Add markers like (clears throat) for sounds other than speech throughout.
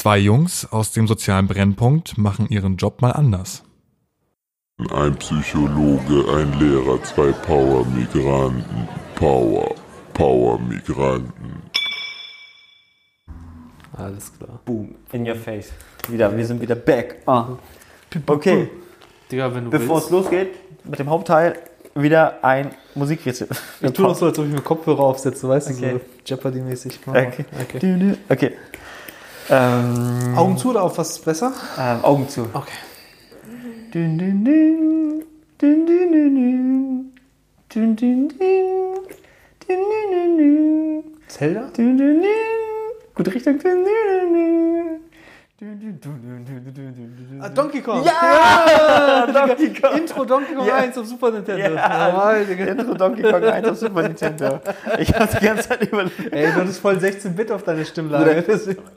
Zwei Jungs aus dem sozialen Brennpunkt machen ihren Job mal anders. Ein Psychologe, ein Lehrer, zwei Power-Migranten. Power, Power-Migranten. Alles klar. Boom, in your face. Wieder, wir sind wieder back. Ah. Okay, Digga, wenn du bevor es willst. losgeht mit dem Hauptteil, wieder ein Musikrätsel. Ich tu noch so, als ob ich mir Kopfhörer aufsetze, weißt Okay. du, so Jeopardy-mäßig. Okay. okay. Okay. Ähm, Augen zu oder auf was ist besser? ähm, Augen zu. Okay. Dün, dün, dün. Dün, dün, dün, dün. Dün, dün, dün. Dün, dün, dün, dün. Zelda? Dün, dün, dün. Gute Richtung. Dün, dün, dün, Ah, Donkey Kong. Ja! (laughs) Donkey Kong. Intro Donkey Kong Ja. 1 auf Super Nintendo. Ja. Digga. Intro Donkey Kong 1 auf Super Nintendo. Ich habe die ganze Zeit überlegt. Ey, du hattest voll 16-Bit auf deine Stimmlage. Deswegen- (laughs)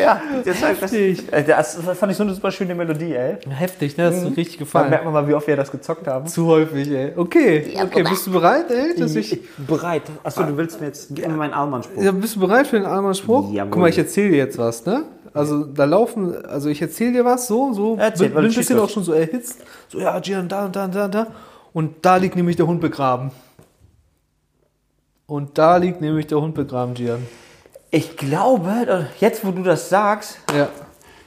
Ja, deshalb das, Heftig. Äh, das fand ich so eine super schöne Melodie, ey. Heftig, ne? Das ist richtig Da gefallen. merkt man mal, wie oft wir das gezockt haben. Zu häufig, ey. Okay, okay, bist du bereit, ey? Dass ich, bereit. Achso, du willst mir jetzt. Gib mir meinen Allmann-Spruch. ja, bist du bereit für den einmal Spruch? Jawohl. Guck mal, ich erzähle dir jetzt was, ne? Also da laufen, also ich erzähle dir was, so, so, Erzähl, bin, ein bisschen auch schon so erhitzt. So, ja, Gian, da und da und da und da. Und da liegt nämlich der Hund begraben. Und da liegt nämlich der Hund begraben, Gian. Ich glaube, jetzt wo du das sagst, Ja,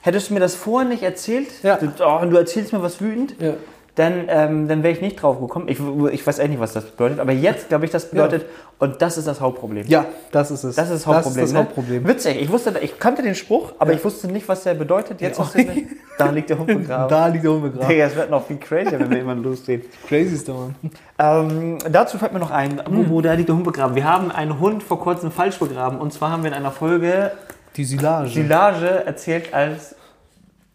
hättest du mir das vorher nicht erzählt, Ja. du, oh, und du erzählst mir was wütend, ja. Dann, ähm, dann wäre ich nicht drauf gekommen. Ich, ich weiß eigentlich nicht, was das bedeutet, aber jetzt glaube ich, das bedeutet, und das ist das Hauptproblem. Ja, das ist es. Das ist das Hauptproblem. Das ist das ne? Hauptproblem. Witzig, ich wusste, ich kannte den Spruch, aber ich wusste nicht, was der bedeutet. Jetzt Ja. mir, (laughs) da liegt der Hund begraben. Da liegt der Hund begraben. Digga, es wird noch viel crazier, wenn wir immer losgehen. Crazyste Mann. Ähm, dazu fällt mir noch ein, wo, wo da liegt der Hund begraben. Wir haben einen Hund vor kurzem falsch begraben. Und zwar haben wir in einer Folge Die Silage. Silage erzählt als,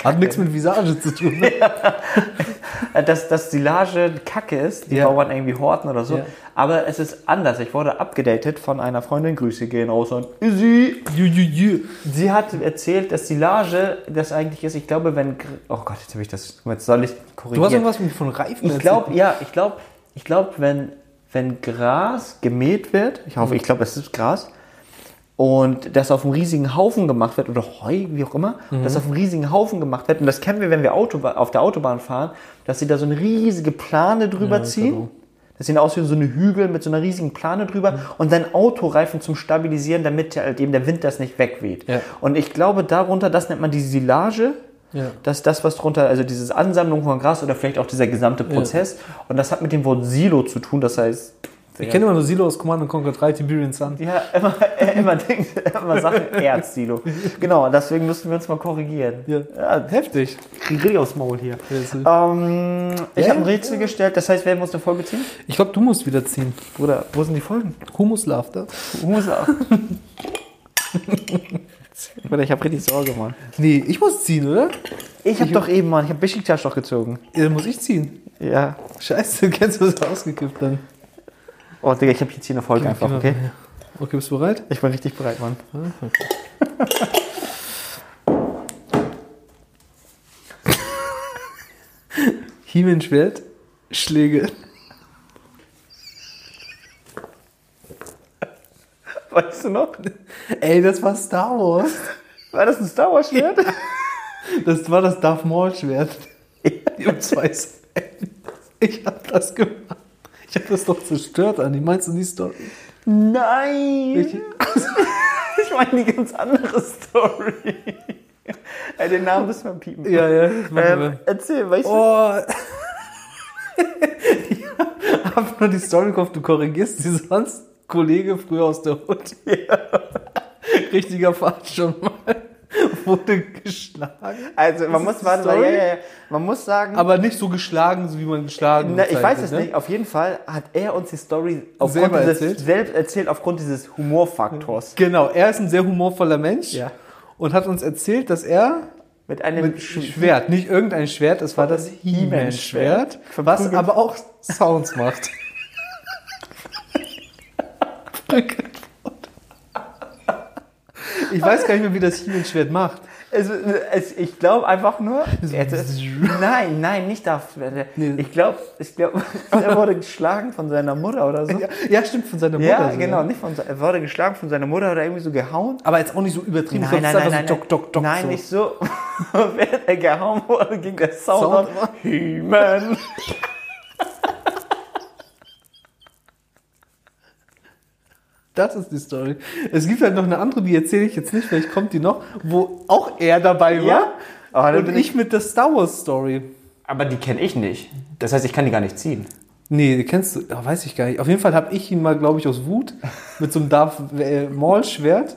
Hat nichts mit Visage zu tun. Ne? äh, (laughs) (laughs) dass, dass Silage Kacke ist, die Ja. Bauern irgendwie horten oder so. Ja. Aber es ist anders. Ich wurde abgedatet von einer Freundin. Grüße gehen raus an Izzy. Sie hat erzählt, dass Silage das eigentlich ist. Ich glaube, wenn. Oh Gott, jetzt habe ich das. Jetzt soll ich korrigieren. Du hast irgendwas von Reifen Ich glaube, ja, ich glaube, ich glaube, wenn, wenn Gras gemäht wird, ich hoffe, ich glaube, es ist Gras, und das auf einem riesigen Haufen gemacht wird, oder Heu, wie auch immer, das auf einem riesigen Haufen gemacht wird, und das kennen wir, wenn wir Autoba auf der Autobahn fahren, dass sie da so eine riesige Plane drüber ziehen. Das sieht aus wie so eine Hügel mit so einer riesigen Plane drüber und dann Autoreifen zum Stabilisieren, damit halt eben der Wind das nicht wegweht. Ja. Und ich glaube, darunter, das nennt man die Silage. Ja. dass das, was drunter, also diese Ansammlung von Gras oder vielleicht auch dieser gesamte Prozess. Und das hat mit dem Wort Silo zu tun. Das heißt, Ich kenne immer nur Silo aus Command Conquer 3, Tiberian Sun. ja, immer, (laughs) immer, Dings, immer Sachen Erz-Silo. Genau, deswegen müssen wir uns mal korrigieren. Ja. Heftig. Krieg richtig aufs Maul hier. Ja, Ähm, ich Ja. habe ein Rätsel gestellt, das heißt, wer muss eine Folge ziehen? Ich glaube, du musst wieder ziehen. Oder wo sind die Folgen? Humus Laughter. Muss auch. Oder ich habe richtig Sorge, Mann. Nee, ich muss ziehen, oder? Ich habe doch eben, Mann, ich habe Besiktas doch gezogen. Ja, dann muss ich ziehen. Ja. Scheiße, (laughs) kennst du das ausgekippt dann? Oh, Digga, ich habe jetzt hier eine Folge einfach, okay? Okay, bist du bereit? Ich bin richtig bereit, Mann. (laughs) Hiemenschwert, Schläge. Weißt du noch? Ey, das war Star Wars. War das ein Star Wars Schwert? (laughs) Das war das Darth Maul Schwert. Die um zwei Seiten. Ich hab das gemacht. Ich hab das doch zerstört, Anni. Meinst du die Story? Nein! Welche? (laughs) Ich meine die ganz andere Story. Ey, den Namen müssen wir piepen. Ja, ja. Ähm, erzähl, weißt du? Oh. (laughs) ich hab nur die Story im Kopf, du korrigierst sie sonst. Kollege früher aus der Hut. (laughs) Richtiger Fahrt schon mal. (laughs) Wurde geschlagen. Also, man muss, warte mal, ja, ja, ja. Man muss sagen, Aber nicht so geschlagen, so wie man geschlagen na, ich weiß es ne? nicht, auf jeden Fall hat er uns die Story aufgrund dieses, erzählt? selbst erzählt aufgrund dieses Humorfaktors. Genau, er ist ein sehr humorvoller Mensch Ja. und hat uns erzählt, dass er Mit einem mit Schwert, nicht irgendein Schwert, es war das He-Man-Schwert, was aber auch Sounds macht. (laughs) ich weiß gar nicht mehr, wie das He-Man-Schwert macht. Also, es, ich glaube einfach nur. Jetzt (laughs) nein, nein, nicht dafür. Ich glaube, ich glaub, (laughs) er wurde geschlagen von seiner Mutter oder so. Ja, ja, stimmt, von seiner Mutter. Ja, so, genau, nicht von Er wurde geschlagen von seiner Mutter oder irgendwie so gehauen. Aber jetzt auch nicht so übertrieben. Nein, nein, nein, nein, so nein. Doc, Doc, Doc. nein, so. nicht so. (laughs) Während er gehauen wurde, ging der Sound, Sound auf. He-Man. Das ist die Story. Es gibt halt noch eine andere, die erzähle ich jetzt nicht, vielleicht kommt die noch, wo auch er dabei war. Ja? Und bin ich mit der Star Wars Story. Aber die kenne ich nicht. Das heißt, ich kann die gar nicht ziehen. Nee, die kennst du, oh, weiß ich gar nicht. Auf jeden Fall habe ich ihn mal, glaube ich, aus Wut (laughs) mit so einem Darth äh, Maul Schwert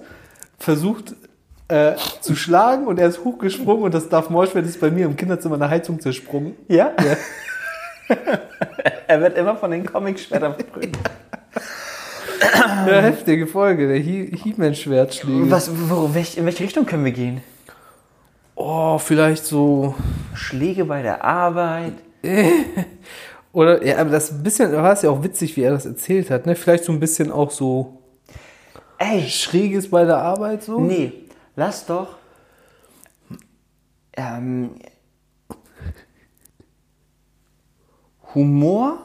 versucht äh, zu schlagen und er ist hochgesprungen und das Darth Maul Schwert ist bei mir im Kinderzimmer an der Heizung zersprungen. Ja? (laughs) er wird immer von den Comic-Schwertern verprügelt. (laughs) (clears throat) Eine heftige Folge, der He- He-Man-Schwertschläge. Was, wo, welch, in welche Richtung können wir gehen? Oh, vielleicht so. Schläge bei der Arbeit. (laughs) Oder, ja, aber das ein bisschen, war es ja auch witzig, wie er das erzählt hat, ne? Vielleicht so ein bisschen auch so Ey, Schräges bei der Arbeit so. nee, lass doch. Ähm, Humor,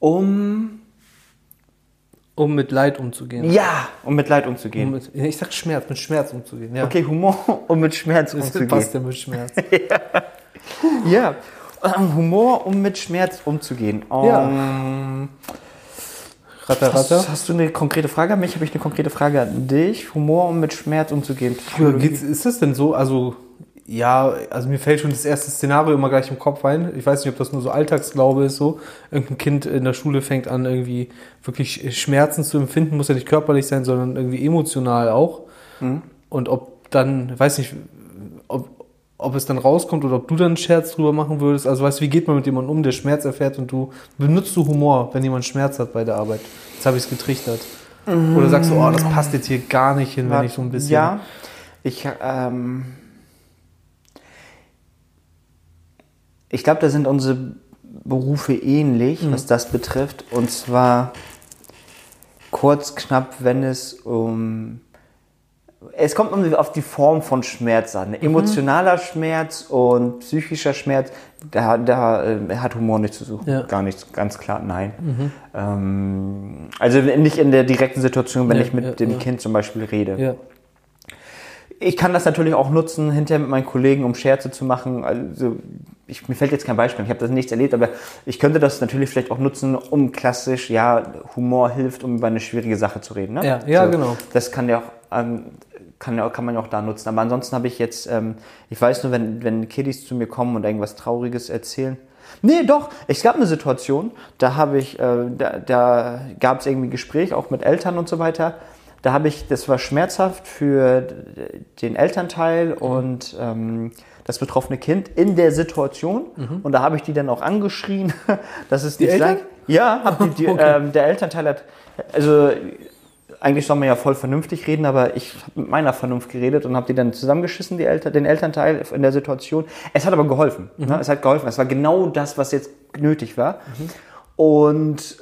um. Um mit Leid umzugehen. Ja, um mit Leid umzugehen. Um mit, ich sag Schmerz, mit Schmerz umzugehen. Ja. Okay, Humor, um mit Schmerz Das umzugehen. passt ja mit Schmerz. (laughs) Ja, ähm, Humor, um mit Schmerz umzugehen. Ja. Ähm, Ratter, ratter. Hast, hast du eine konkrete Frage an mich? Habe ich eine konkrete Frage an dich? Humor, um mit Schmerz umzugehen. Ja, ist das denn so? Also, ja, also mir fällt schon das erste Szenario immer gleich im Kopf ein. Ich weiß nicht, ob das nur so Alltagsglaube ist, so. Irgendein Kind in der Schule fängt an, irgendwie wirklich Schmerzen zu empfinden, muss ja nicht körperlich sein, sondern irgendwie emotional auch. Und ob dann, weiß nicht, ob, ob es dann rauskommt oder ob du dann einen Scherz drüber machen würdest. Also, weißt du, wie geht man mit jemandem um, der Schmerz erfährt und du benutzt du Humor, wenn jemand Schmerz hat bei der Arbeit? Jetzt habe ich es getrichtert. Oder sagst du, oh, das passt jetzt hier gar nicht hin, wenn ich so ein bisschen. Ja, ich, ähm, ich glaube, da sind unsere Berufe ähnlich, Mhm. was das betrifft. Und zwar kurz, knapp, wenn es um. Es kommt auf die Form von Schmerz an. Mhm. Emotionaler Schmerz und psychischer Schmerz, da, da äh, hat Humor nichts zu suchen. Ja. Mhm. Gar nichts, ganz klar, nein. Ähm, also nicht in der direkten Situation, wenn Ja, ich mit ja, dem ja. Kind zum Beispiel rede. Ich kann das natürlich auch nutzen, hinterher mit meinen Kollegen, um Scherze zu machen. Also ich, mir fällt jetzt kein Beispiel, ich habe das nichts erlebt, aber ich könnte das natürlich vielleicht auch nutzen, um klassisch, ja, Humor hilft, um über eine schwierige Sache zu reden. Ne? Ja, ja, genau. Das kann ja auch, ähm, kann, ja, kann man ja auch da nutzen. Aber ansonsten habe ich jetzt, ähm, ich weiß nur, wenn, wenn Kiddies zu mir kommen und irgendwas Trauriges erzählen. Nee, doch, es gab eine Situation, da habe ich, äh, da, da gab es irgendwie Gespräch, auch mit Eltern und so weiter. Da habe ich, das war schmerzhaft für den Elternteil und ähm, das betroffene Kind in der Situation. Und da habe ich die dann auch angeschrien, (laughs) dass es nicht Eltern? Ja, hab die, die, (laughs) Okay. ähm, der Elternteil hat, also eigentlich soll man ja voll vernünftig reden, aber ich habe mit meiner Vernunft geredet und habe die dann zusammengeschissen, die Eltern, den Elternteil in der Situation. Es hat aber geholfen. Ne? Es hat geholfen. Es war genau das, was jetzt nötig war. Und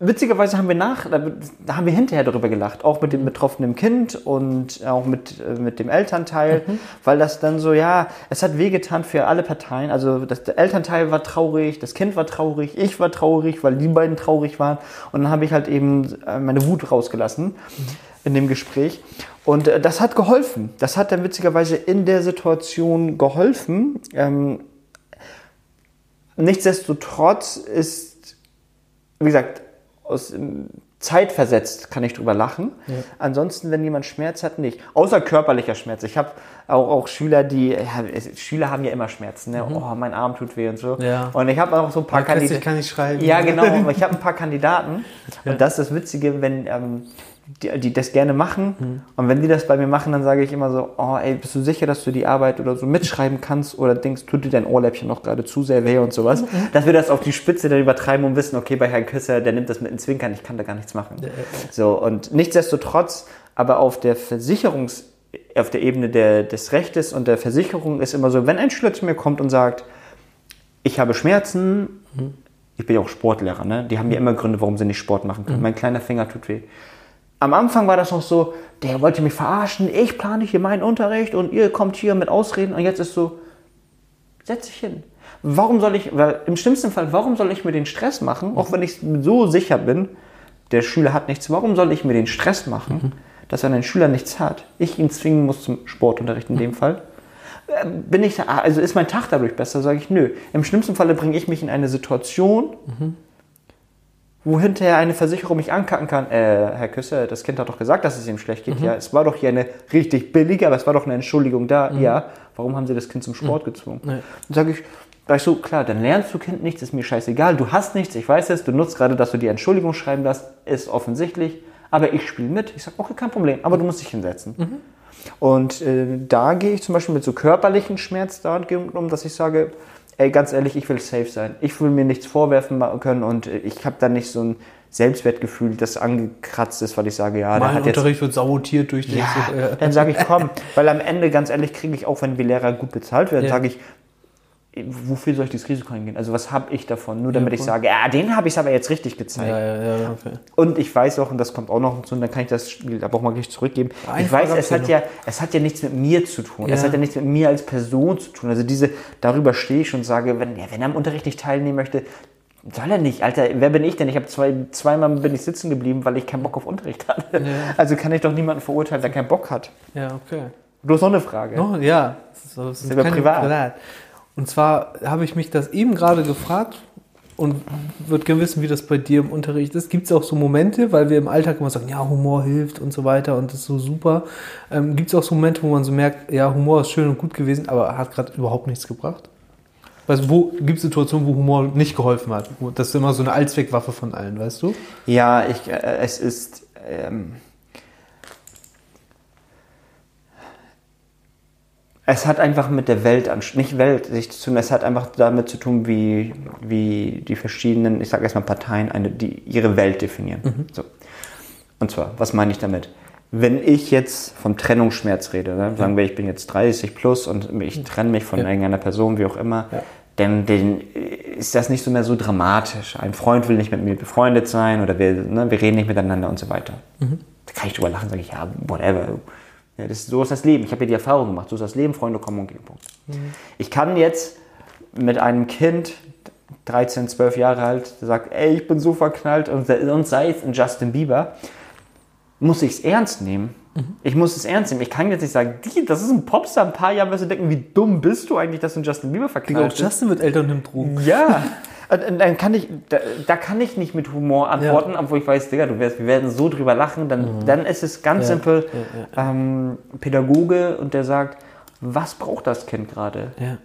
witzigerweise haben wir nach, da, haben wir hinterher darüber gelacht, auch mit dem betroffenen Kind und auch mit, äh, mit dem Elternteil, weil das dann so, ja, es hat wehgetan für alle Parteien. Also das, der Elternteil war traurig, das Kind war traurig, ich war traurig, weil die beiden traurig waren. Und dann habe ich halt eben äh, meine Wut rausgelassen in dem Gespräch. Und äh, das hat geholfen. Das hat dann witzigerweise in der Situation geholfen. Ähm, nichtsdestotrotz ist, wie gesagt, aus ähm, zeitversetzt kann ich drüber lachen. Ansonsten, wenn jemand Schmerz hat, nicht. Außer körperlicher Schmerz. Ich habe auch, auch Schüler, die, ja, Schüler haben ja immer Schmerzen. Ne? Oh, mein Arm tut weh und so. Ja. Und ich habe auch so ein paar kann, Kandidaten. ich kann nicht schreiben. Ja, genau. (laughs) Ich habe ein paar Kandidaten. Und das ist das Witzige, wenn ähm, die, die das gerne machen. Und wenn die das bei mir machen, dann sage ich immer so, oh ey, bist du sicher, dass du die Arbeit oder so mitschreiben kannst? Oder denkst, tut dir dein Ohrläppchen noch gerade zu sehr weh und sowas? Dass wir das auf die Spitze dann übertreiben und wissen, okay, bei Herrn Küsser, der nimmt das mit den Zwinkern, ich kann da gar nichts machen. So, und nichtsdestotrotz, aber auf der Versicherungs- auf der Ebene der, des Rechtes und der Versicherung ist immer so, wenn ein Schüler zu mir kommt und sagt, ich habe Schmerzen, ich bin ja auch Sportlehrer, ne? die haben ja immer Gründe, warum sie nicht Sport machen können. Mein kleiner Finger tut weh. Am Anfang war das noch so, der wollte mich verarschen, ich plane hier meinen Unterricht und ihr kommt hier mit Ausreden und jetzt ist so, setz dich hin. Warum soll ich, weil im schlimmsten Fall, warum soll ich mir den Stress machen, auch wenn ich so sicher bin, der Schüler hat nichts, warum soll ich mir den Stress machen, dass wenn ein Schüler nichts hat, ich ihn zwingen muss zum Sportunterricht in dem Fall? Äh, Bin ich, also ist mein Tag dadurch besser, sage ich, nö. Im schlimmsten Falle bringe ich mich in eine Situation, wo hinterher eine Versicherung mich ankacken kann. Äh, Herr Küsser, das Kind hat doch gesagt, dass es ihm schlecht geht. Ja, es war doch hier eine richtig billige, aber es war doch eine Entschuldigung da. Ja, warum haben Sie das Kind zum Sport gezwungen? Nee. Dann sage ich, sag ich so, klar, dann lernst du Kind nichts, ist mir scheißegal. Du hast nichts, ich weiß es. Du nutzt gerade, dass du die Entschuldigung schreiben lässt, ist offensichtlich. Aber ich spiele mit. Ich sage, okay, kein Problem, aber du musst dich hinsetzen. Und äh, da gehe ich zum Beispiel mit so körperlichen Schmerz damit um, dass ich sage, ey, ganz ehrlich, ich will safe sein. Ich will mir nichts vorwerfen können und äh, ich habe da nicht so ein Selbstwertgefühl, das angekratzt ist, weil ich sage, ja, der mein hat jetzt... Unterricht wird sabotiert durch den Ja, so, äh, dann sage ich, (laughs) komm, weil am Ende, ganz ehrlich, kriege ich auch, wenn wir Lehrer gut bezahlt werden, Ja. sage ich, wofür soll ich das Risiko eingehen? Also was habe ich davon? Nur damit ich voll. sage, ja, den habe ich aber jetzt richtig gezeigt. ja, ja, ja, okay. Und ich weiß auch, und das kommt auch noch hinzu, und dann kann ich das Spiel aber auch mal gleich zurückgeben. Eine ich weiß, es ich hat, ja, es hat ja nichts mit mir zu tun. Es Ja. hat ja nichts mit mir als Person zu tun. Also diese, darüber stehe ich und sage, wenn, ja, wenn er am Unterricht nicht teilnehmen möchte, soll er nicht. Alter, wer bin ich denn? Ich habe zwei, zweimal bin ich sitzen geblieben, weil ich keinen Bock auf Unterricht hatte. Also kann ich doch niemanden verurteilen, der keinen Bock hat. Ja, okay. Du hast noch eine Frage. Oh, ja, das ist, das ist keine privat. Und zwar habe ich mich das eben gerade gefragt und würde gerne wissen, wie das bei dir im Unterricht ist. Gibt es auch so Momente, weil wir im Alltag immer sagen, ja, Humor hilft und so weiter und das ist so super. Ähm, Gibt es auch so Momente, wo man so merkt, ja, Humor ist schön und gut gewesen, aber hat gerade überhaupt nichts gebracht? Also wo gibt es Situationen, wo Humor nicht geholfen hat? Das ist immer so eine Allzweckwaffe von allen, weißt du? Ja, ich, äh, es ist. Ähm, es hat einfach mit der Welt, nicht Welt sich zu tun, es hat einfach damit zu tun, wie, wie die verschiedenen, ich sage erstmal Parteien, eine, die ihre Welt definieren. So. Und zwar, was meine ich damit? Wenn ich jetzt vom Trennungsschmerz rede, ne? sagen wir, ich bin jetzt 30 plus und ich trenne mich von Ja. irgendeiner Person, wie auch immer, Ja. dann, dann ist das nicht so mehr so dramatisch. Ein Freund will nicht mit mir befreundet sein oder wir, ne, wir reden nicht miteinander und so weiter. Da kann ich drüber lachen, sage ich, ja, whatever. Ja, das, so ist das Leben. Ich habe ja die Erfahrung gemacht. So ist das Leben, Freunde kommen und gehen. Punkt. Ich kann jetzt mit einem Kind, 13, 12 Jahre alt, der sagt, ey, ich bin so verknallt und, und sei es in Justin Bieber, muss ich es ernst nehmen. Ich muss es ernst nehmen. Ich kann jetzt nicht sagen, das ist ein Popstar. Ein paar Jahre wirst du denken, wie dumm bist du eigentlich, dass du in Justin Bieber Digga, verknallt auch bist. Justin wird älter und nimmt Drogen. Ja. (laughs) Und- und Dann kann ich, da, da kann ich nicht mit Humor antworten, obwohl ich weiß, Digga, du wirst, wir werden so drüber lachen. Dann, dann ist es ganz Ja, simpel Ähm, Pädagoge und der sagt, was braucht das Kind gerade? Ja.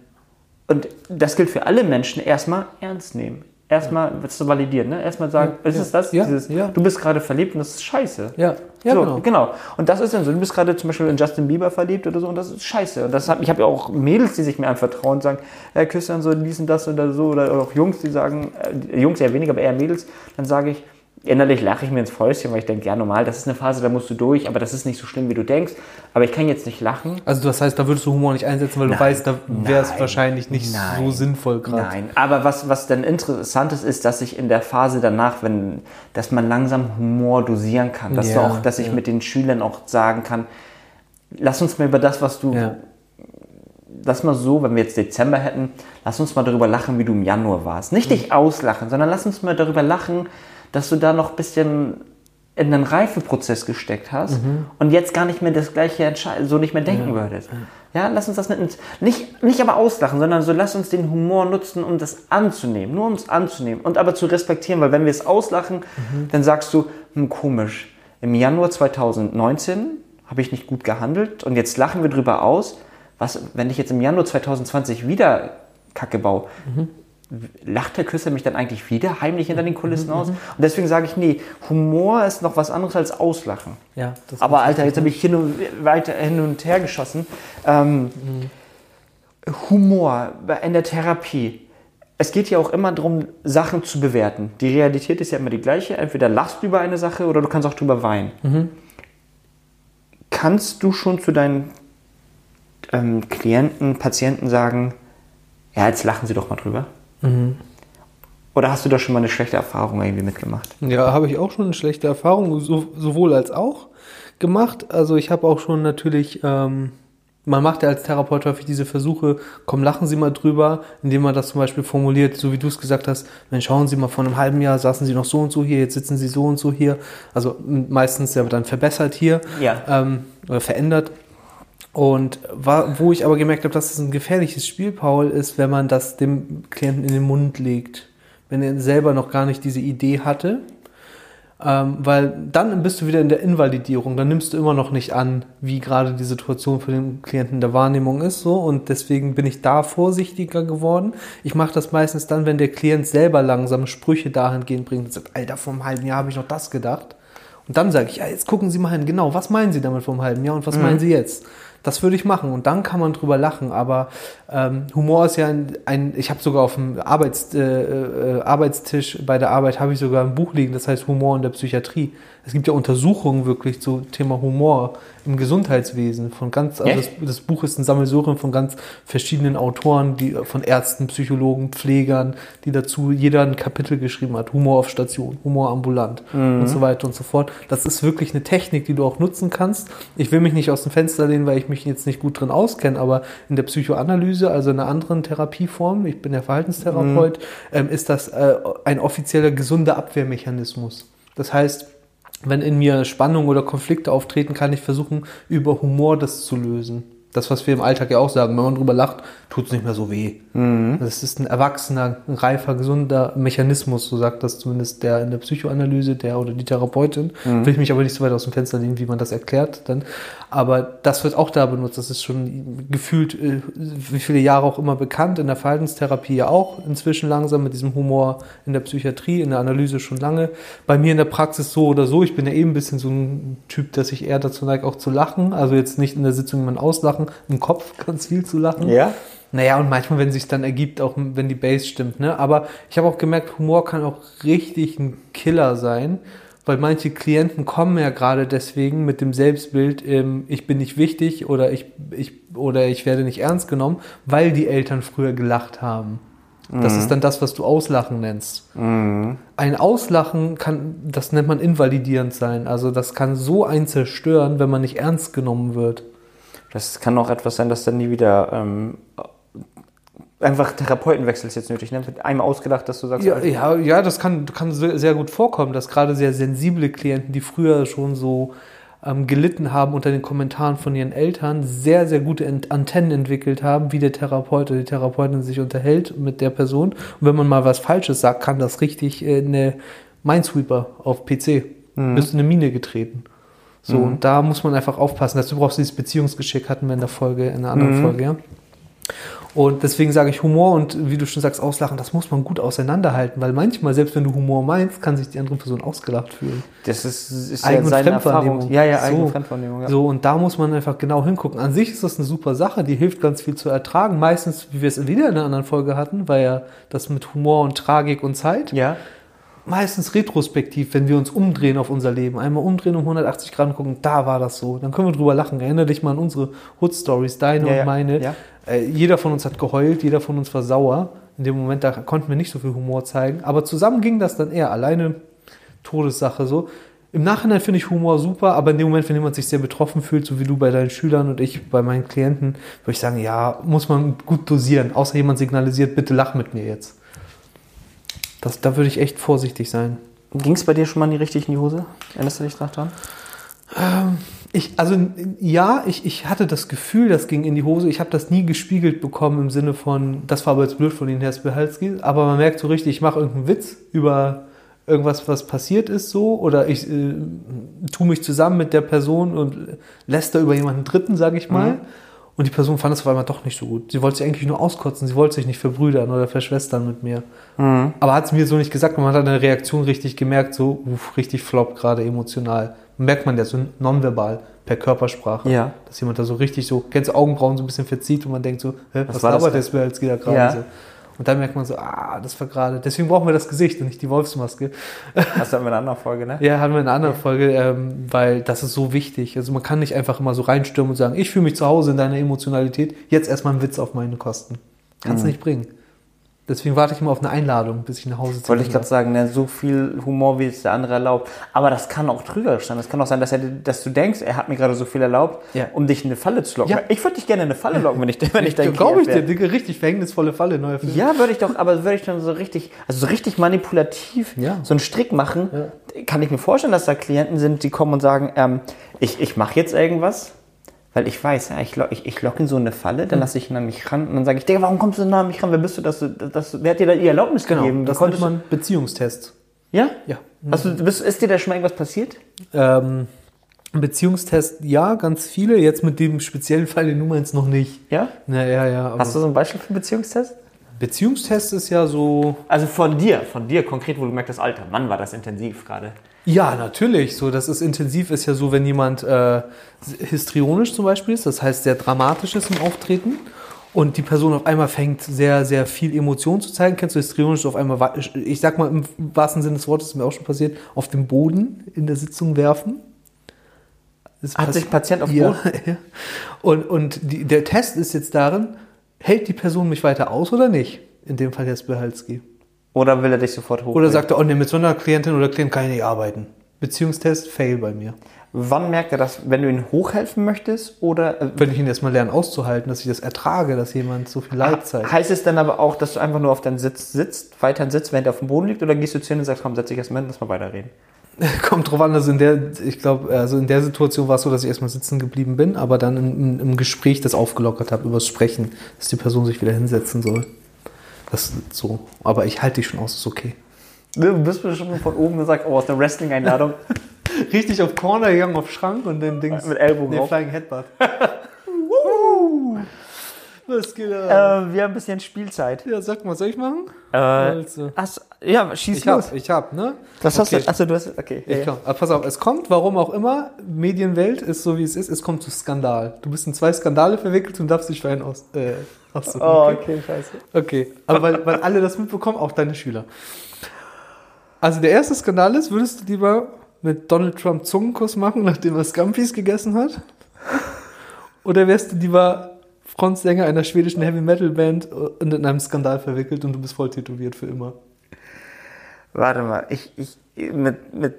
Und das gilt für alle Menschen. Erstmal ernst nehmen. Erstmal das zu validieren. Ne? Erstmal sagen, Ja, ist ja. es das? Ja, Dieses. Du bist gerade verliebt und das ist scheiße. Ja, ja so, genau. Und das ist dann so. Du bist gerade zum Beispiel in Justin Bieber verliebt oder so und das ist scheiße. Und das hab, ich habe ja auch Mädels, die sich mir anvertrauen und sagen, Herr Küster und so, dies und das oder so. Oder auch Jungs, die sagen, äh, Jungs eher weniger, aber eher Mädels. Dann sage ich, innerlich lache ich mir ins Fäustchen, weil ich denke, ja normal, das ist eine Phase, da musst du durch, aber das ist nicht so schlimm, wie du denkst. Aber ich kann jetzt nicht lachen. Also das heißt, da würdest du Humor nicht einsetzen, weil du weißt, da wäre es Nein, wahrscheinlich nicht nein, so sinnvoll gerade. Nein, aber was, was dann interessant ist, ist, dass ich in der Phase danach, wenn, dass man langsam Humor dosieren kann. Dass, Ja, auch, dass ich ja. mit den Schülern auch sagen kann, lass uns mal über das, was du, Ja. lass mal so, wenn wir jetzt Dezember hätten, lass uns mal darüber lachen, wie du im Januar warst. Nicht dich auslachen, sondern lass uns mal darüber lachen, dass du da noch ein bisschen in einen Reifeprozess gesteckt hast und jetzt gar nicht mehr das gleiche entscheiden, so nicht mehr denken würdest. Ja, lass uns das nicht, nicht, nicht aber auslachen, sondern so lass uns den Humor nutzen, um das anzunehmen, nur um es anzunehmen und aber zu respektieren, weil wenn wir es auslachen, dann sagst du, hm, komisch, im Januar 2019 habe ich nicht gut gehandelt und jetzt lachen wir drüber aus, was, wenn ich jetzt im Januar 2020 wieder Kacke baue, lacht der Küsser mich dann eigentlich wieder heimlich hinter den Kulissen aus? Und deswegen sage ich, nee, Humor ist noch was anderes als Auslachen. Ja, Aber Alter, jetzt habe ich hin und, weiter hin und her geschossen. Ähm, Humor in der Therapie. Es geht ja auch immer darum, Sachen zu bewerten. Die Realität ist ja immer die gleiche. Entweder lachst du über eine Sache oder du kannst auch drüber weinen. Kannst du schon zu deinen ähm, Klienten, Patienten sagen, ja, jetzt lachen sie doch mal drüber? Oder hast du da schon mal eine schlechte Erfahrung irgendwie mitgemacht? Ja, habe ich auch schon eine schlechte Erfahrung, so, sowohl als auch gemacht. Also ich habe auch schon natürlich, ähm, man macht ja als Therapeut häufig diese Versuche, komm, lachen Sie mal drüber, indem man das zum Beispiel formuliert, so wie du es gesagt hast, dann schauen Sie mal, vor einem halben Jahr saßen Sie noch so und so hier, jetzt sitzen Sie so und so hier. Also meistens ja dann verbessert hier Ja. ähm, oder verändert. Und war, wo ich aber gemerkt habe, dass es ein gefährliches Spiel, Paul, ist, wenn man das dem Klienten in den Mund legt. Wenn er selber noch gar nicht diese Idee hatte. Ähm, weil dann bist du wieder in der Invalidierung. Dann nimmst du immer noch nicht an, wie gerade die Situation für den Klienten der Wahrnehmung ist. So. Und deswegen bin ich da vorsichtiger geworden. Ich mache das meistens dann, wenn der Klient selber langsam Sprüche dahingehend bringt und sagt, Alter, vor einem halben Jahr habe ich noch das gedacht. Und dann sage ich, ja, jetzt gucken Sie mal hin, genau, was meinen Sie damit einem halben Jahr und was meinen Sie jetzt? Das würde ich machen und dann kann man drüber lachen. Aber ähm, Humor ist ja ein, ein ich habe sogar auf dem Arbeits, äh, äh, Arbeitstisch bei der Arbeit habe ich sogar ein Buch liegen, das heißt Humor in der Psychiatrie. Es gibt ja Untersuchungen wirklich zu Thema Humor im Gesundheitswesen von ganz, also das, das Buch ist ein Sammelsurium von ganz verschiedenen Autoren, die von Ärzten, Psychologen, Pflegern, die dazu jeder ein Kapitel geschrieben hat. Humor auf Station, Humor ambulant und so weiter und so fort. Das ist wirklich eine Technik, die du auch nutzen kannst. Ich will mich nicht aus dem Fenster lehnen, weil ich mich jetzt nicht gut drin auskenne, aber in der Psychoanalyse, also in einer anderen Therapieform, ich bin ja Verhaltenstherapeut, ähm, ist das äh, ein offizieller gesunder Abwehrmechanismus. Das heißt, wenn in mir Spannungen oder Konflikte auftreten, kann ich versuchen, über Humor das zu lösen. Das, was wir im Alltag ja auch sagen, wenn man drüber lacht, tut es nicht mehr so weh. Das ist ein erwachsener, ein reifer, gesunder Mechanismus, so sagt das zumindest der in der Psychoanalyse, der oder die Therapeutin. Will ich mich aber nicht so weit aus dem Fenster lehnen, wie man das erklärt dann. Aber das wird auch da benutzt. Das ist schon gefühlt, äh, wie viele Jahre auch immer bekannt, in der Verhaltenstherapie ja auch inzwischen langsam mit diesem Humor in der Psychiatrie, in der Analyse schon lange. Bei mir in der Praxis so oder so. Ich bin ja eben ein bisschen so ein Typ, dass ich eher dazu neige, auch zu lachen. Also jetzt nicht in der Sitzung jemand auslachen, im Kopf ganz viel zu lachen. Ja? Naja, und manchmal, wenn sich dann ergibt, auch wenn die Base stimmt, ne? Aber ich habe auch gemerkt, Humor kann auch richtig ein Killer sein, weil manche Klienten kommen ja gerade deswegen mit dem Selbstbild, ähm, ich bin nicht wichtig oder ich, ich, oder ich werde nicht ernst genommen, weil die Eltern früher gelacht haben. Das ist dann das, was du Auslachen nennst. Ein Auslachen kann, das nennt man invalidierend sein. Also das kann so einen zerstören, wenn man nicht ernst genommen wird. Das kann auch etwas sein, dass dann nie wieder ähm, einfach Therapeutenwechsel ist jetzt nötig. Ne? Wird einmal ausgedacht, dass du sagst, Ja, ja, ja, das kann, kann sehr gut vorkommen, dass gerade sehr sensible Klienten, die früher schon so ähm, gelitten haben unter den Kommentaren von ihren Eltern, sehr, sehr gute Antennen entwickelt haben, wie der Therapeut oder die Therapeutin sich unterhält mit der Person. Und wenn man mal was Falsches sagt, kann das richtig äh, eine Minesweeper auf PC. Bist in eine Mine getreten. So, und da muss man einfach aufpassen. Dazu brauchst du dieses Beziehungsgeschick, hatten wir in der Folge, in einer anderen Folge, ja. Und deswegen sage ich Humor und wie du schon sagst, auslachen, das muss man gut auseinanderhalten, weil manchmal, selbst wenn du Humor meinst, kann sich die andere Person ausgelacht fühlen. das ist, ist Eigen- ja Fremdwahrnehmung. Ja, ja, eigene So. Fremdwahrnehmung. Ja. So, und da muss man einfach genau hingucken. An sich ist das eine super Sache, die hilft ganz viel zu ertragen. Meistens, wie wir es wieder in einer anderen Folge hatten, war ja das mit Humor und Tragik und Zeit. ja. Meistens retrospektiv, wenn wir uns umdrehen auf unser Leben. Einmal umdrehen um 180 Grad und gucken, da war das so. Dann können wir drüber lachen. Erinnere dich mal an unsere Hood-Stories, deine Ja, und meine. ja. Äh, jeder von uns hat geheult, jeder von uns war sauer. In dem Moment, da konnten wir nicht so viel Humor zeigen. Aber zusammen ging das dann eher. Alleine Todessache so. Im Nachhinein finde ich Humor super, aber in dem Moment, wenn jemand sich sehr betroffen fühlt, so wie du bei deinen Schülern und ich bei meinen Klienten, würde ich sagen, ja, muss man gut dosieren. Außer jemand signalisiert, bitte lach mit mir jetzt. Das, da würde ich echt vorsichtig sein. Ging es bei dir schon mal nie richtig in die Hose? Erinnerst du dich daran? Ich, also ja, ich, ich hatte das Gefühl, das ging in die Hose. Ich habe das nie gespiegelt bekommen im Sinne von, das war aber jetzt blöd von Ihnen, Herr Spihalski. Aber man merkt so richtig, ich mache irgendeinen Witz über irgendwas, was passiert ist so. Oder ich äh, tue mich zusammen mit der Person und läster über jemanden Dritten, sage ich mal. Und die Person fand es auf einmal doch nicht so gut. Sie wollte sich eigentlich nur auskotzen. Sie wollte sich nicht verbrüdern oder verschwestern mit mir. Aber hat es mir so nicht gesagt. Man hat eine Reaktion richtig gemerkt, so uff, richtig flop gerade emotional. Merkt man ja so nonverbal per Körpersprache. Ja. Dass jemand da so richtig so, kennst du Augenbrauen so ein bisschen verzieht und man denkt so, hä, was, war das labert denn? der Sperlski da gerade Ja. so? Und dann merkt man so, ah, das war gerade. Deswegen brauchen wir das Gesicht und nicht die Wolfsmaske. Das hatten wir in einer anderen Folge, ne? (laughs) Ja, hatten wir in einer anderen Folge, ähm, weil das ist so wichtig. Also man kann nicht einfach immer so reinstürmen und sagen, ich fühle mich zu Hause in deiner Emotionalität, jetzt erstmal einen Witz auf meine Kosten. Kannst Mhm. nicht bringen. Deswegen warte ich immer auf eine Einladung, bis ich nach Hause ziehe. Wollte ich gerade sagen, ne, so viel Humor, wie es der andere erlaubt. Aber das kann auch trügerisch sein. Das kann auch sein, dass, er, dass du denkst, er hat mir gerade so viel erlaubt, Ja. um dich in eine Falle zu locken. Ja. Ich würde dich gerne in eine Falle locken, wenn ich, wenn ich (laughs) dein glaube ich dir. Digga, richtig verhängnisvolle Falle, neuer Film. Ja, würde ich doch, aber würde ich dann so richtig, also so richtig manipulativ Ja. so einen Strick machen, kann ich mir vorstellen, dass da Klienten sind, die kommen und sagen, ähm, ich, ich mache jetzt irgendwas, weil ich weiß, ja, ich, lo- ich, ich locke in so eine Falle, dann lasse ich ihn an mich ran und dann sage ich, Digga, warum kommst du denn nah an mich ran? Wer bist du, dass du, das, wer hat dir da die Erlaubnis Genau, gegeben? das nennt man Beziehungstest. ja? Ja. Du, bist, ist dir da schon mal irgendwas passiert? Ähm, Beziehungstest, ja, ganz viele. Jetzt mit dem speziellen Fall, den du meinst, noch nicht. Ja? Na, ja, ja. Hast du so ein Beispiel für einen Beziehungstest? Beziehungstest ist ja so. Also von dir, von dir konkret, wo du gemerkt hast, Alter, Mann, war das intensiv gerade. Ja, natürlich. So, das ist intensiv, ist ja so, wenn jemand äh, histrionisch zum Beispiel ist, das heißt sehr dramatisch ist im Auftreten und die Person auf einmal fängt sehr, sehr viel Emotion zu zeigen. Kennst du histrionisch auf einmal, ich sag mal im wahrsten Sinne des Wortes, ist mir auch schon passiert, auf den Boden in der Sitzung werfen? Das Hat sich Patient auf den Boden? (laughs) ja. Und, und die, der Test ist jetzt darin, hält die Person mich weiter aus oder nicht? In dem Fall jetzt Behalski. Oder will er dich sofort hoch? Oder sagt er, oh nee, mit so einer Klientin oder Klient kann ich nicht arbeiten. Beziehungstest, fail bei mir. Wann merkt er das, wenn du ihm hochhelfen möchtest? Oder äh, Wenn ich ihn erstmal lernen auszuhalten, dass ich das ertrage, dass jemand so viel Leid zeigt. heißt es dann aber auch, dass du einfach nur auf deinem Sitz sitzt, weiterhin sitzt, während er auf dem Boden liegt? Oder gehst du zu ihm und sagst, komm, setz dich erstmal hin, lass mal weiterreden? (laughs) Kommt drauf an, also in der, ich glaube, also in der Situation war es so, dass ich erstmal sitzen geblieben bin, aber dann im, im Gespräch das aufgelockert habe, übers Sprechen, dass die Person sich wieder hinsetzen soll. Das ist so. Aber ich halte dich schon aus, ist okay. Du bist bestimmt von oben gesagt, oh, aus der Wrestling-Einladung. (laughs) Richtig auf Corner gegangen, auf Schrank und dann Dings. Mit Ellbogen nee. Flying Headbutt. (laughs) Was geht ab? äh, wir haben ein bisschen Spielzeit. Ja, sag mal, soll ich machen? Äh, Also. hast, ja, schieß Ich los. hab, ich hab, ne? Hast Okay. du? Achso, du hast. Okay. Ich ja, komm. Aber pass auf, es kommt, warum auch immer, Medienwelt ist so wie es ist, es kommt zu Skandal. Du bist in zwei Skandale verwickelt und darfst dich für einen aus, äh, aussuchen. Oh, okay? okay, scheiße. okay. Aber weil, weil alle das mitbekommen, auch deine Schüler. Also der erste Skandal ist, würdest du lieber mit Donald Trump Zungenkuss machen, nachdem er Scampis gegessen hat? Oder wärst du lieber Frontsänger einer schwedischen Heavy Metal Band und in einem Skandal verwickelt und du bist voll tätowiert für immer? Warte mal, ich, ich mit, mit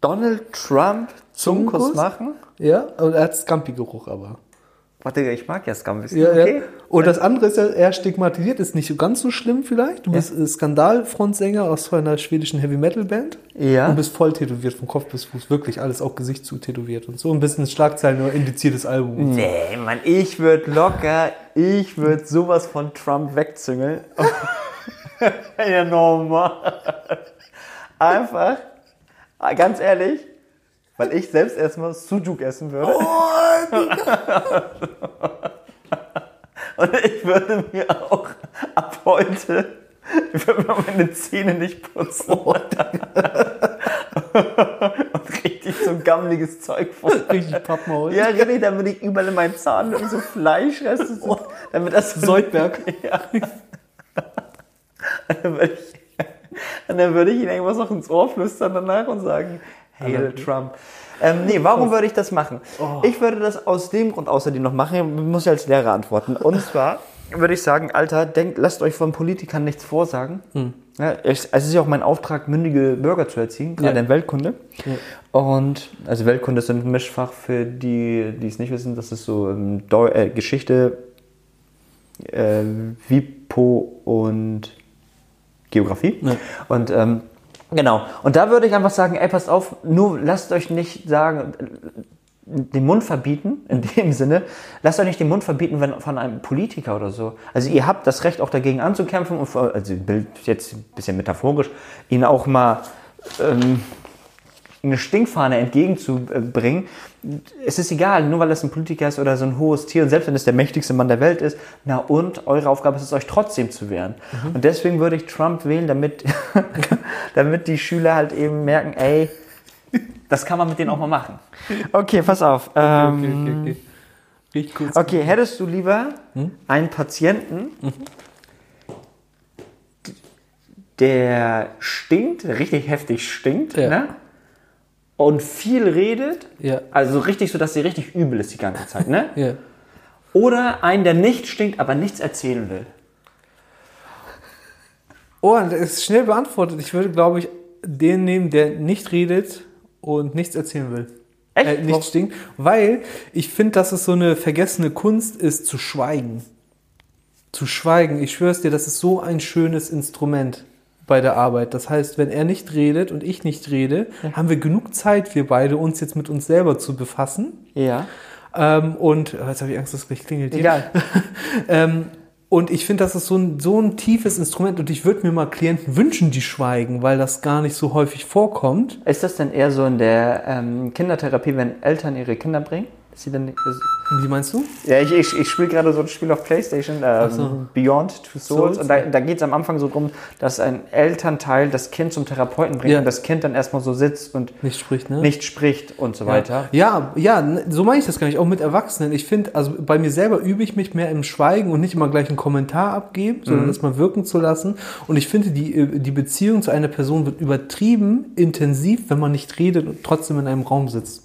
Donald Trump Zungenkuss Zungenkuss? machen? Ja, und er hat Scampi-Geruch aber. Warte, ich mag ja Scum. Ja, okay. ja. Und das andere ist ja eher stigmatisiert, ist nicht so ganz so schlimm vielleicht. Du bist äh, Skandal-Frontsänger aus einer schwedischen Heavy-Metal-Band. Ja. Und bist voll tätowiert, von Kopf bis Fuß. Wirklich alles, auch Gesicht zu tätowiert und so. Ein bisschen Schlagzeilen, nur indiziertes Album. Nee, Mann, ich würde locker, ich würde sowas von Trump wegzüngeln. (laughs) ja, normal. Einfach, ganz ehrlich, weil ich selbst erstmal Sujuk essen würde. Und ich würde mir auch ab heute, ich würde mir meine Zähne nicht putzen. Und richtig so gammeliges Zeug vor. Richtig Pappmaul. Ja, richtig, damit ich überall in meinem Zahn so Fleischreste sind, damit das so Soldberg. Ja. Und dann würde ich, und dann würde ich ihm irgendwas noch ins Ohr flüstern danach und sagen, Hail Trump. Ähm, nee, warum würde ich das machen? Ich würde das aus dem Grund außerdem noch machen, muss ich als Lehrer antworten. Und (laughs) zwar würde ich sagen, Alter, denkt, lasst euch von Politikern nichts vorsagen. Ja, es es ist ja auch mein Auftrag, mündige Bürger zu erziehen, gerade Ja. in Weltkunde. Und, also Weltkunde ist ein Mischfach für die, die es nicht wissen, das ist so ähm, äh, Geschichte, äh, WIPO und Geografie. Ja. Und ähm, genau. Und da würde ich einfach sagen, ey, passt auf, nur lasst euch nicht sagen, den Mund verbieten, in dem Sinne, lasst euch nicht den Mund verbieten wenn, von einem Politiker oder so. Also ihr habt das Recht auch dagegen anzukämpfen und also Bild jetzt ein bisschen metaphorisch, ihn auch mal ähm, eine Stinkfahne entgegenzubringen. Es ist egal, nur weil es ein Politiker ist oder so ein hohes Tier und selbst wenn es der mächtigste Mann der Welt ist, na und, eure Aufgabe ist es, euch trotzdem zu wehren. Und deswegen würde ich Trump wählen, damit, (laughs) damit die Schüler halt eben merken, ey, das kann man mit denen auch mal machen. Okay, pass auf. Okay, Ähm, okay, okay. Riecht kurz. Okay, hättest du lieber einen Patienten, der stinkt, der richtig heftig stinkt, Ja. ne? Und viel redet, Ja. also richtig so, dass sie richtig übel ist die ganze Zeit, ne? (laughs) Ja. Oder einen, der nicht stinkt, aber nichts erzählen will. Oh, das ist schnell beantwortet. Ich würde, glaube ich, den nehmen, der nicht redet und nichts erzählen will. Echt? Äh, nicht stinkt. Weil ich finde, dass es so eine vergessene Kunst ist, zu schweigen. Zu schweigen. Ich schwör's dir, das ist so ein schönes Instrument bei der Arbeit. Das heißt, wenn er nicht redet und ich nicht rede, haben wir genug Zeit, wir beide, uns jetzt mit uns selber zu befassen. Ja. Ähm, und oh, jetzt habe ich Angst, dass gleich klingelt. Egal. (laughs) ähm, und ich finde, das ist so ein, so ein tiefes Instrument und ich würde mir mal Klienten wünschen, die schweigen, weil das gar nicht so häufig vorkommt. Ist das denn eher so in der ähm, Kindertherapie, wenn Eltern ihre Kinder bringen? Ist sie denn, ist, Wie meinst du? ja, ich, ich, ich spiele gerade so ein Spiel auf Playstation, ähm, so. Beyond Two Souls. Souls, und da, da geht es am Anfang so drum, dass ein Elternteil das Kind zum Therapeuten bringt Ja. und das Kind dann erstmal so sitzt und Nicht spricht, ne? nicht spricht und so weiter. Ja, ja, so meine ich das gar nicht. Auch mit Erwachsenen. Ich finde, also bei mir selber übe ich mich mehr im Schweigen und nicht immer gleich einen Kommentar abgeben, sondern das mal wirken zu lassen. Und ich finde, die, äh, die Beziehung zu einer Person wird übertrieben intensiv, wenn man nicht redet und trotzdem in einem Raum sitzt.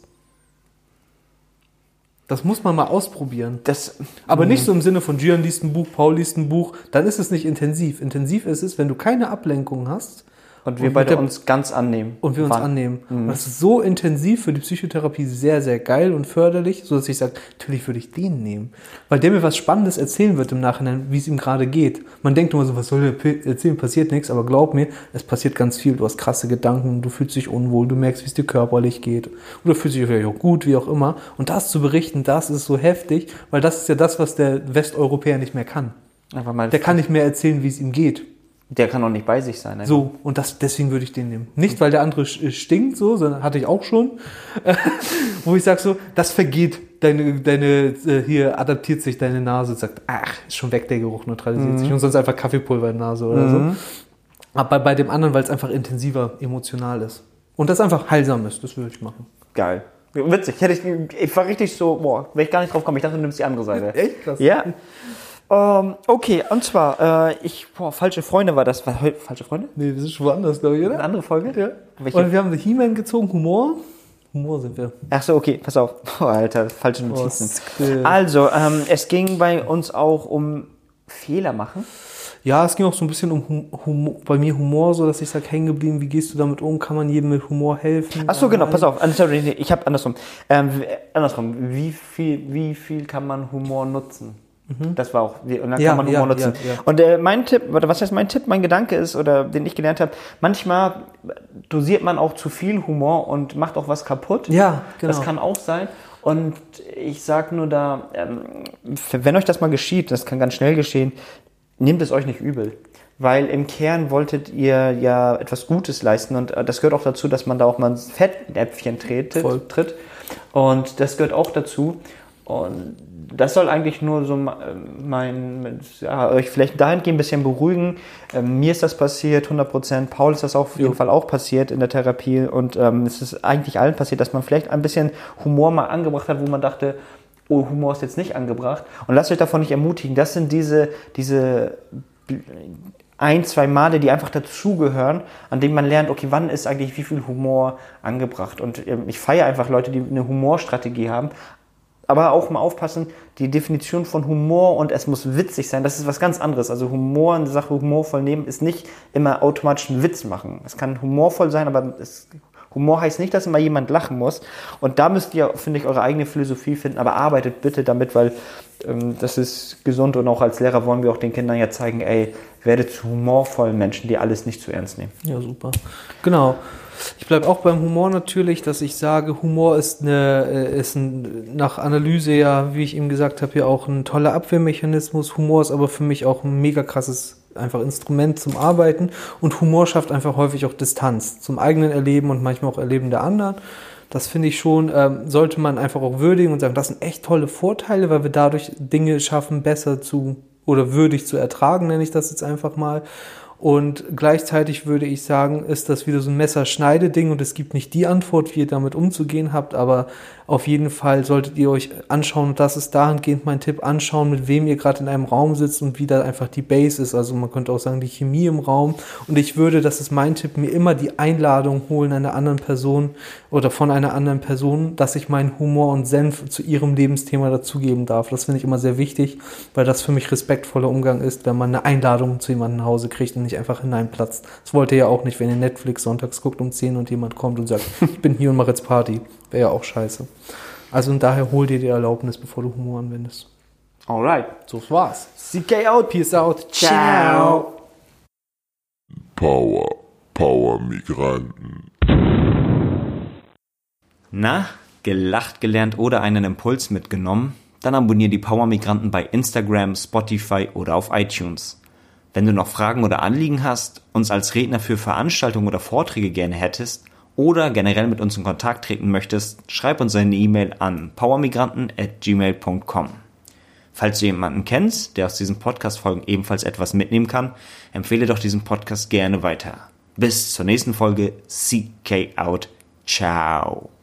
Das muss man mal ausprobieren. Das, Aber nicht so im Sinne von Gian liest ein Buch, Paul liest ein Buch, dann ist es nicht intensiv. Intensiv ist es, wenn du keine Ablenkung hast und wir Und beide der- uns ganz annehmen. und wir uns Wann? annehmen. Und das ist so intensiv für die Psychotherapie sehr, sehr geil und förderlich, so dass ich sage, natürlich würde ich den nehmen. Weil der mir was Spannendes erzählen wird im Nachhinein, wie es ihm gerade geht. Man denkt immer so, was soll der erzählen, passiert nichts, aber glaub mir, es passiert ganz viel. Du hast krasse Gedanken, du fühlst dich unwohl, du merkst, wie es dir körperlich geht. Oder fühlst dich vielleicht auch gut, wie auch immer. Und das zu berichten, das ist so heftig, weil das ist ja das, was der Westeuropäer nicht mehr kann. Der kann nicht mehr erzählen, wie es ihm geht. Der kann auch nicht bei sich sein. einfach. So, und das, deswegen würde ich den nehmen. Nicht, weil der andere sch- stinkt, so, sondern hatte ich auch schon. (laughs) Wo ich sage so, das vergeht. Deine, deine, äh, hier adaptiert sich deine Nase, sagt, ach, ist schon weg der Geruch, neutralisiert sich. Und sonst einfach Kaffeepulver in der Nase oder so. Aber bei, bei dem anderen, weil es einfach intensiver emotional ist. Und das einfach heilsam ist, das würde ich machen. Geil. Witzig. Hätte ich, ich war richtig so, boah, wäre ich gar nicht drauf gekommen. Ich dachte, du nimmst die andere Seite. Echt krass. Ja. Ähm, okay, und zwar, äh, ich, boah, falsche Freunde war das. War, falsche Freunde? Nee, wir sind schon woanders, glaube ich, Eine oder? andere Folge? Ja. Welche? Und wir haben The He-Man gezogen, Humor. Humor sind wir. Ach so, okay, pass auf. (laughs) Boah, Alter, falsche Notizen. Skrill. Also, ähm, es ging bei uns auch um Fehler machen. Ja, es ging auch so ein bisschen um Hum Humor, bei mir Humor, so dass ich sage, hängen geblieben, wie gehst du damit um? Kann man jedem mit Humor helfen? Ach so, genau, pass auf. Ah, Ich habe andersrum. Ähm, andersrum. Wie viel, wie viel kann man Humor nutzen? Das war auch, und dann Ja, kann man Humor ja, nutzen. ja, ja. Und äh, mein Tipp, oder was heißt mein Tipp, mein Gedanke ist, oder den ich gelernt habe, manchmal dosiert man auch zu viel Humor und macht auch was kaputt. Ja, genau. Das kann auch sein. Und ich sag nur da, ähm, wenn euch das mal geschieht, das kann ganz schnell geschehen, nehmt es euch nicht übel. Weil im Kern wolltet ihr ja etwas Gutes leisten und äh, das gehört auch dazu, dass man da auch mal ein Fettnäpfchen Voll. tritt. Und das gehört auch dazu. Und das soll eigentlich nur so ähm, mein, ja, euch vielleicht dahingehend ein bisschen beruhigen. Ähm, mir ist das passiert, 100 Prozent. Paul ist das auf jeden Fall auch passiert in der Therapie. Und ähm, es ist eigentlich allen passiert, dass man vielleicht ein bisschen Humor mal angebracht hat, wo man dachte, oh, Humor ist jetzt nicht angebracht. Und lasst euch davon nicht ermutigen. Das sind diese, diese ein, zwei Male, die einfach dazugehören, an denen man lernt, okay, wann ist eigentlich wie viel Humor angebracht. Und ähm, ich feiere einfach Leute, die eine Humorstrategie haben. Aber auch mal aufpassen, die Definition von Humor und es muss witzig sein, das ist was ganz anderes. Also Humor, eine Sache humorvoll nehmen, ist nicht immer automatisch einen Witz machen. Es kann humorvoll sein, aber es, Humor heißt nicht, dass immer jemand lachen muss. Und da müsst ihr, finde ich, eure eigene Philosophie finden. Aber arbeitet bitte damit, weil ähm, das ist gesund und auch als Lehrer wollen wir auch den Kindern ja zeigen, ey, werdet zu humorvollen Menschen, die alles nicht zu ernst nehmen. Ja, super. Genau. Ich bleibe auch beim Humor natürlich, dass ich sage, Humor ist eine, äh, ist ein, nach Analyse ja, wie ich eben gesagt habe, ja auch ein toller Abwehrmechanismus. Humor ist aber für mich auch ein mega krasses einfach Instrument zum Arbeiten und Humor schafft einfach häufig auch Distanz zum eigenen Erleben und manchmal auch Erleben der anderen. Das finde ich schon, ähm, sollte man einfach auch würdigen und sagen, das sind echt tolle Vorteile, weil wir dadurch Dinge schaffen, besser zu oder würdig zu ertragen, nenne ich das jetzt einfach mal. Und gleichzeitig würde ich sagen, ist das wieder so ein Messerschneideding und es gibt nicht die Antwort, wie ihr damit umzugehen habt, aber auf jeden Fall solltet ihr euch anschauen, und das ist dahingehend mein Tipp, anschauen, mit wem ihr gerade in einem Raum sitzt und wie da einfach die Base ist. Also man könnte auch sagen, die Chemie im Raum. Und ich würde, das ist mein Tipp, mir immer die Einladung holen einer anderen Person oder von einer anderen Person, dass ich meinen Humor und Senf zu ihrem Lebensthema dazugeben darf. Das finde ich immer sehr wichtig, weil das für mich respektvoller Umgang ist, wenn man eine Einladung zu jemandem nach Hause kriegt und nicht einfach hineinplatzt. Das wollt ihr ja auch nicht, wenn ihr Netflix sonntags guckt um 10 und jemand kommt und sagt, (laughs) ich bin hier und mache jetzt Party. Wäre ja auch scheiße. Also und daher hol dir die Erlaubnis, bevor du Humor anwendest. Alright. So war's. CK out. Peace out. Ciao. Power, Power Migranten. Na, gelacht gelernt oder einen Impuls mitgenommen? Dann abonniere die Power Migranten bei Instagram, Spotify oder auf iTunes. Wenn du noch Fragen oder Anliegen hast, uns als Redner für Veranstaltungen oder Vorträge gerne hättest oder generell mit uns in Kontakt treten möchtest, schreib uns eine E-Mail an powermigranten@gmail.com. Falls du jemanden kennst, der aus diesen Podcast-Folgen ebenfalls etwas mitnehmen kann, empfehle doch diesen Podcast gerne weiter. Bis zur nächsten Folge. CK out. Ciao.